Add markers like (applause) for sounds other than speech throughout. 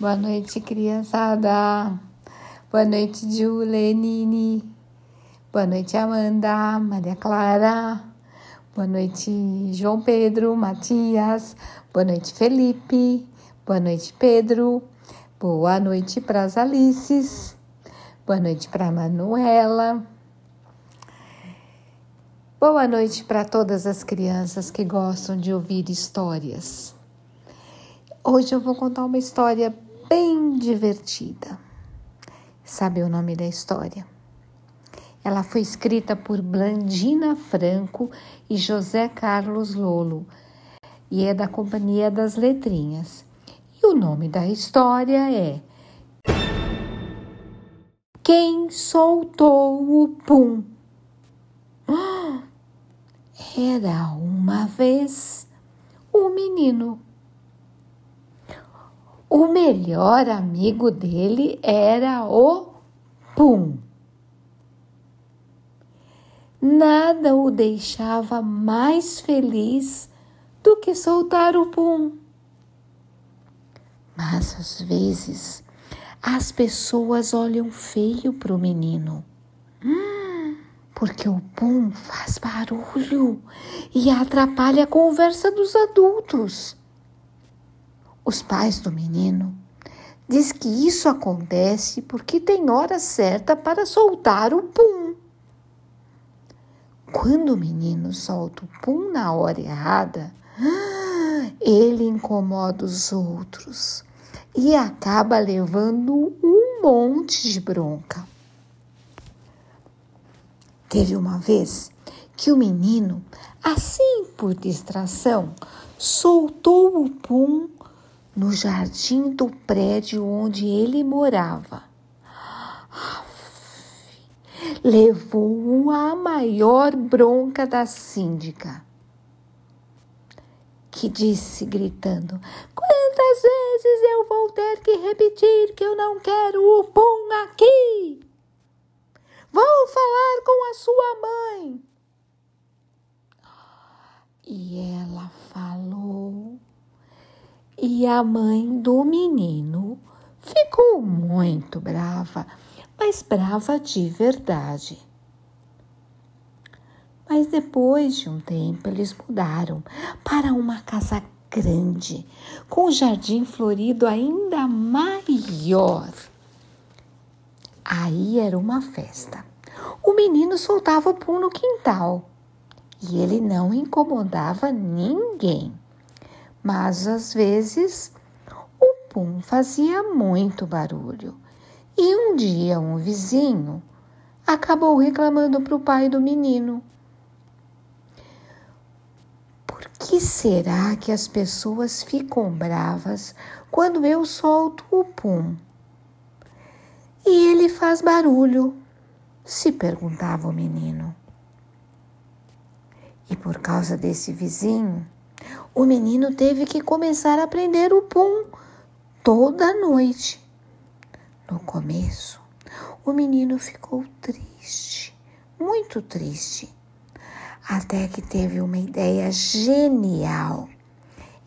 Boa noite, criançada. Boa noite, Julenine. Boa noite, Amanda, Maria Clara. Boa noite, João Pedro, Matias. Boa noite, Felipe. Boa noite, Pedro. Boa noite para as Alices. Boa noite para Manuela. Boa noite para todas as crianças que gostam de ouvir histórias. Hoje eu vou contar uma história divertida. Sabe o nome da história? Ela foi escrita por Blandina Franco e José Carlos Lolo e é da Companhia das Letrinhas. E o nome da história é Quem soltou o pum? (gasps) Era uma vez um menino. O melhor amigo dele era o Pum. Nada o deixava mais feliz do que soltar o pum. Mas às vezes as pessoas olham feio para o menino. Hum, porque o pum faz barulho e atrapalha a conversa dos adultos. Os pais do menino diz que isso acontece porque tem hora certa para soltar o pum. Quando o menino solta o pum na hora errada, ele incomoda os outros e acaba levando um monte de bronca. Teve uma vez que o menino, assim por distração, soltou o pum no jardim do prédio onde ele morava levou a maior bronca da síndica, que disse gritando: Quantas vezes eu vou ter que repetir que eu não quero o pum aqui? Vou falar com a sua mãe. E ela falou, e a mãe do menino ficou muito brava mas brava de verdade. Mas depois de um tempo eles mudaram para uma casa grande, com um jardim florido ainda maior. Aí era uma festa. O menino soltava o pum no quintal e ele não incomodava ninguém. Mas às vezes o pum fazia muito barulho e um dia um vizinho acabou reclamando para o pai do menino. Por que será que as pessoas ficam bravas quando eu solto o pum? E ele faz barulho, se perguntava o menino. E por causa desse vizinho, o menino teve que começar a aprender o pum toda noite. No começo, o menino ficou triste, muito triste, até que teve uma ideia genial.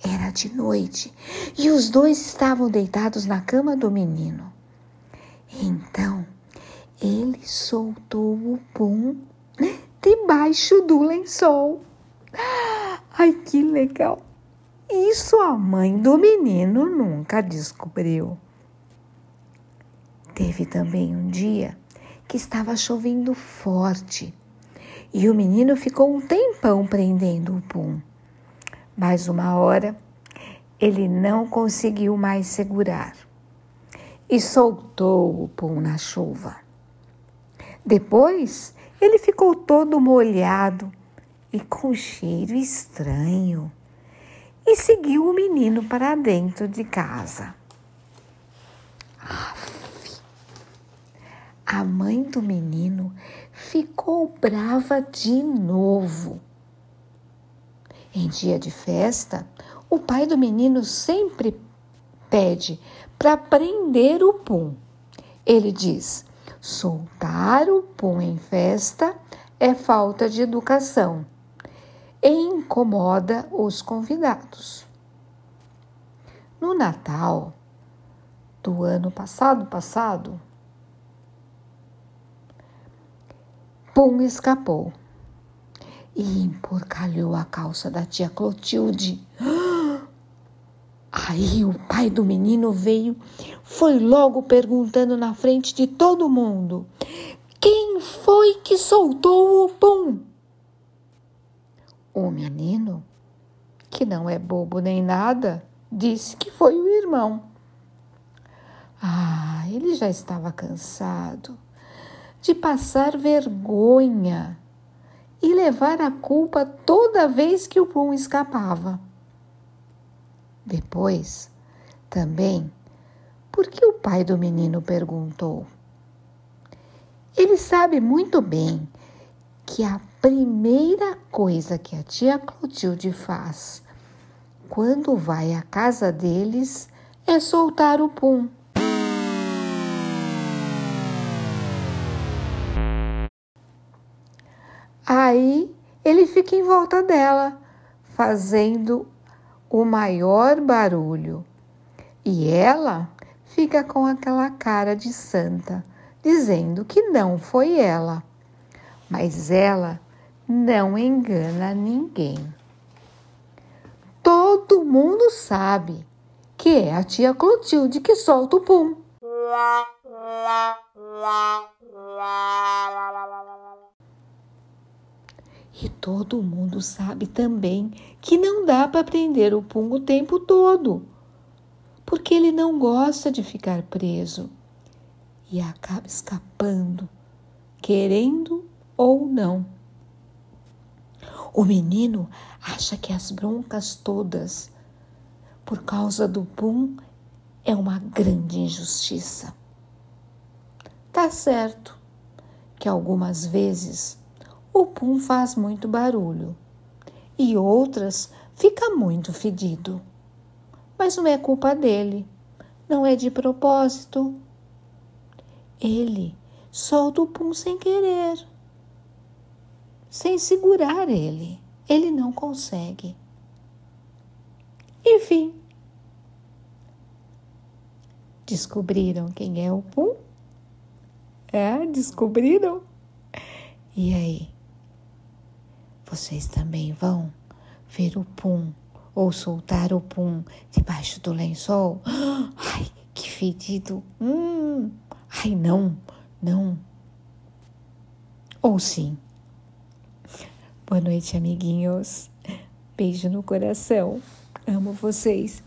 Era de noite e os dois estavam deitados na cama do menino. Então, ele soltou o pum debaixo do lençol. Ai, que legal! Isso a mãe do menino nunca descobriu. Teve também um dia que estava chovendo forte e o menino ficou um tempão prendendo o pum. Mas uma hora ele não conseguiu mais segurar e soltou o pum na chuva. Depois ele ficou todo molhado e com cheiro estranho e seguiu o menino para dentro de casa. A mãe do menino ficou brava de novo. Em dia de festa, o pai do menino sempre pede para prender o pum. Ele diz: soltar o pum em festa é falta de educação incomoda os convidados. No Natal, do ano passado passado, Pum escapou e emporcalhou a calça da tia Clotilde. (gasps) Aí o pai do menino veio, foi logo perguntando na frente de todo mundo: Quem foi que soltou o pum? O menino, que não é bobo nem nada, disse que foi o irmão. Ah, ele já estava cansado de passar vergonha e levar a culpa toda vez que o pum escapava. Depois, também, porque o pai do menino perguntou. Ele sabe muito bem que a primeira coisa que a tia Clotilde faz quando vai à casa deles é soltar o pum. Aí ele fica em volta dela, fazendo o maior barulho. E ela fica com aquela cara de santa, dizendo que não foi ela. Mas ela não engana ninguém. Todo mundo sabe que é a tia Clotilde que solta o pum. E todo mundo sabe também que não dá para prender o pum o tempo todo, porque ele não gosta de ficar preso e acaba escapando, querendo ou não. O menino acha que as broncas todas, por causa do pum, é uma grande injustiça. Tá certo que algumas vezes o pum faz muito barulho e outras fica muito fedido. Mas não é culpa dele, não é de propósito. Ele solta o pum sem querer, sem segurar ele. Ele não consegue. Enfim, descobriram quem é o pum? É, descobriram? E aí? Vocês também vão ver o pum ou soltar o pum debaixo do lençol? (gasps) Ai, que fedido! Hum, ai, não, não. Ou sim. Boa noite, amiguinhos. Beijo no coração. Amo vocês.